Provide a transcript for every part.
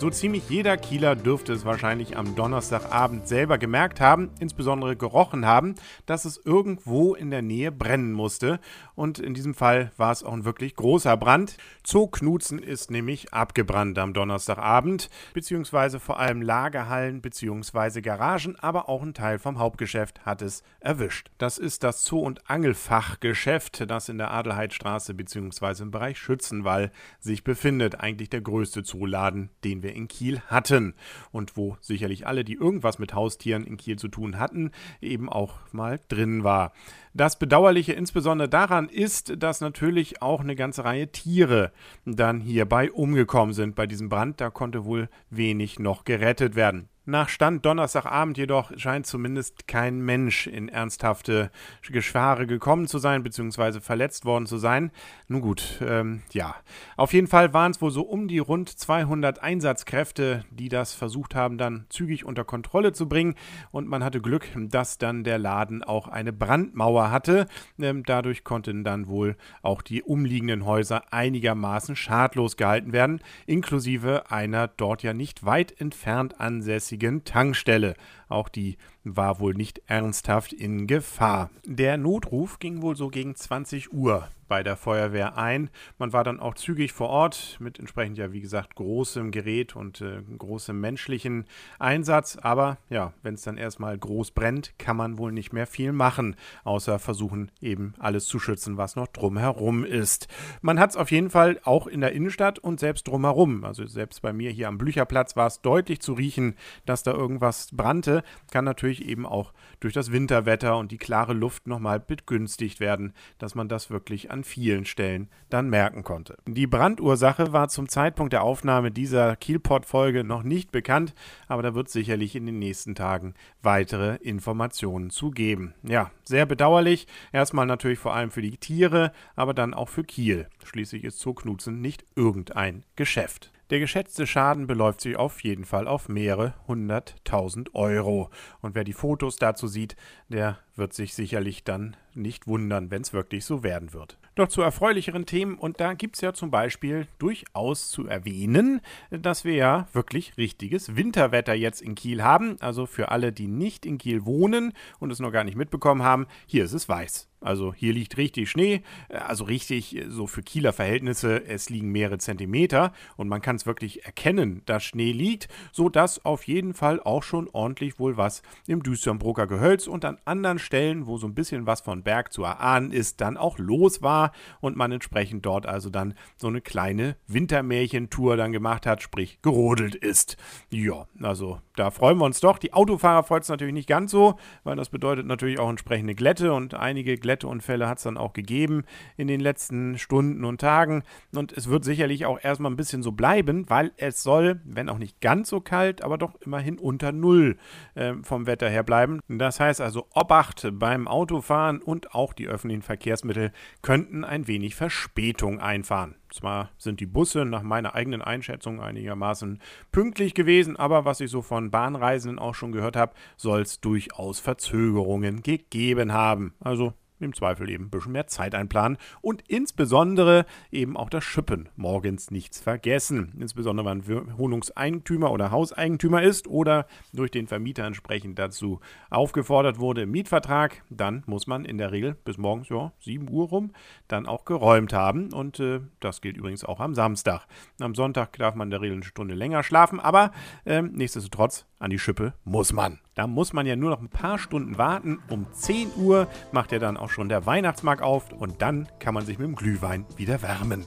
So ziemlich jeder Kieler dürfte es wahrscheinlich am Donnerstagabend selber gemerkt haben, insbesondere gerochen haben, dass es irgendwo in der Nähe brennen musste. Und in diesem Fall war es auch ein wirklich großer Brand. Zoo Knutzen ist nämlich abgebrannt am Donnerstagabend, beziehungsweise vor allem Lagerhallen beziehungsweise Garagen, aber auch ein Teil vom Hauptgeschäft hat es erwischt. Das ist das Zoo- und Angelfachgeschäft, das in der Adelheidstraße beziehungsweise im Bereich Schützenwall sich befindet. Eigentlich der größte Zooladen, den wir wir in Kiel hatten und wo sicherlich alle, die irgendwas mit Haustieren in Kiel zu tun hatten, eben auch mal drin war. Das Bedauerliche insbesondere daran ist, dass natürlich auch eine ganze Reihe Tiere dann hierbei umgekommen sind bei diesem Brand. Da konnte wohl wenig noch gerettet werden. Nach Stand Donnerstagabend jedoch scheint zumindest kein Mensch in ernsthafte Geschware gekommen zu sein, beziehungsweise verletzt worden zu sein. Nun gut, ähm, ja. Auf jeden Fall waren es wohl so um die rund 200 Einsatzkräfte, die das versucht haben, dann zügig unter Kontrolle zu bringen. Und man hatte Glück, dass dann der Laden auch eine Brandmauer hatte. Ähm, dadurch konnten dann wohl auch die umliegenden Häuser einigermaßen schadlos gehalten werden, inklusive einer dort ja nicht weit entfernt ansässigen jetzigen Tankstelle. Auch die war wohl nicht ernsthaft in Gefahr. Der Notruf ging wohl so gegen 20 Uhr bei der Feuerwehr ein. Man war dann auch zügig vor Ort mit entsprechend ja wie gesagt großem Gerät und äh, großem menschlichen Einsatz. Aber ja, wenn es dann erstmal groß brennt, kann man wohl nicht mehr viel machen, außer versuchen eben alles zu schützen, was noch drumherum ist. Man hat es auf jeden Fall auch in der Innenstadt und selbst drumherum. Also selbst bei mir hier am Blücherplatz war es deutlich zu riechen, dass da irgendwas brannte. Kann natürlich eben auch durch das Winterwetter und die klare Luft nochmal begünstigt werden, dass man das wirklich an vielen Stellen dann merken konnte. Die Brandursache war zum Zeitpunkt der Aufnahme dieser Kielport-Folge noch nicht bekannt, aber da wird sicherlich in den nächsten Tagen weitere Informationen zu geben. Ja, sehr bedauerlich. Erstmal natürlich vor allem für die Tiere, aber dann auch für Kiel. Schließlich ist Zoo Knutzen nicht irgendein Geschäft. Der geschätzte Schaden beläuft sich auf jeden Fall auf mehrere hunderttausend Euro. Und wer die Fotos dazu sieht, der wird sich sicherlich dann nicht wundern, wenn es wirklich so werden wird. Doch zu erfreulicheren Themen, und da gibt es ja zum Beispiel durchaus zu erwähnen, dass wir ja wirklich richtiges Winterwetter jetzt in Kiel haben. Also für alle, die nicht in Kiel wohnen und es noch gar nicht mitbekommen haben, hier ist es weiß. Also hier liegt richtig Schnee, also richtig so für Kieler Verhältnisse, es liegen mehrere Zentimeter und man kann es wirklich erkennen, dass Schnee liegt, sodass auf jeden Fall auch schon ordentlich wohl was im Düsternbrucker Gehölz und an anderen Stellen, wo so ein bisschen was von Berg zu erahnen ist, dann auch los war und man entsprechend dort also dann so eine kleine Wintermärchentour dann gemacht hat, sprich gerodelt ist. Ja, also da freuen wir uns doch. Die Autofahrer freut es natürlich nicht ganz so, weil das bedeutet natürlich auch entsprechende Glätte und einige Glätte Glätteunfälle hat es dann auch gegeben in den letzten Stunden und Tagen. Und es wird sicherlich auch erstmal ein bisschen so bleiben, weil es soll, wenn auch nicht ganz so kalt, aber doch immerhin unter Null äh, vom Wetter her bleiben. Das heißt also, Obacht beim Autofahren und auch die öffentlichen Verkehrsmittel könnten ein wenig Verspätung einfahren. Zwar sind die Busse nach meiner eigenen Einschätzung einigermaßen pünktlich gewesen, aber was ich so von Bahnreisenden auch schon gehört habe, soll es durchaus Verzögerungen gegeben haben. Also im Zweifel eben ein bisschen mehr Zeit einplanen und insbesondere eben auch das Schippen morgens nichts vergessen. Insbesondere wenn Wohnungseigentümer oder Hauseigentümer ist oder durch den Vermieter entsprechend dazu aufgefordert wurde im Mietvertrag, dann muss man in der Regel bis morgens ja, 7 Uhr rum dann auch geräumt haben und äh, das gilt übrigens auch am Samstag. Am Sonntag darf man in der Regel eine Stunde länger schlafen, aber äh, nichtsdestotrotz an die Schippe muss man. Da muss man ja nur noch ein paar Stunden warten. Um 10 Uhr macht ja dann auch schon der Weihnachtsmarkt auf und dann kann man sich mit dem Glühwein wieder wärmen, äh,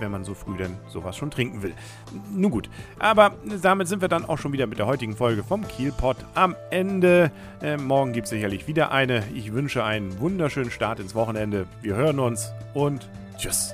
wenn man so früh denn sowas schon trinken will. Nun gut, aber damit sind wir dann auch schon wieder mit der heutigen Folge vom Kielpot am Ende. Äh, morgen gibt es sicherlich wieder eine. Ich wünsche einen wunderschönen Start ins Wochenende. Wir hören uns und tschüss.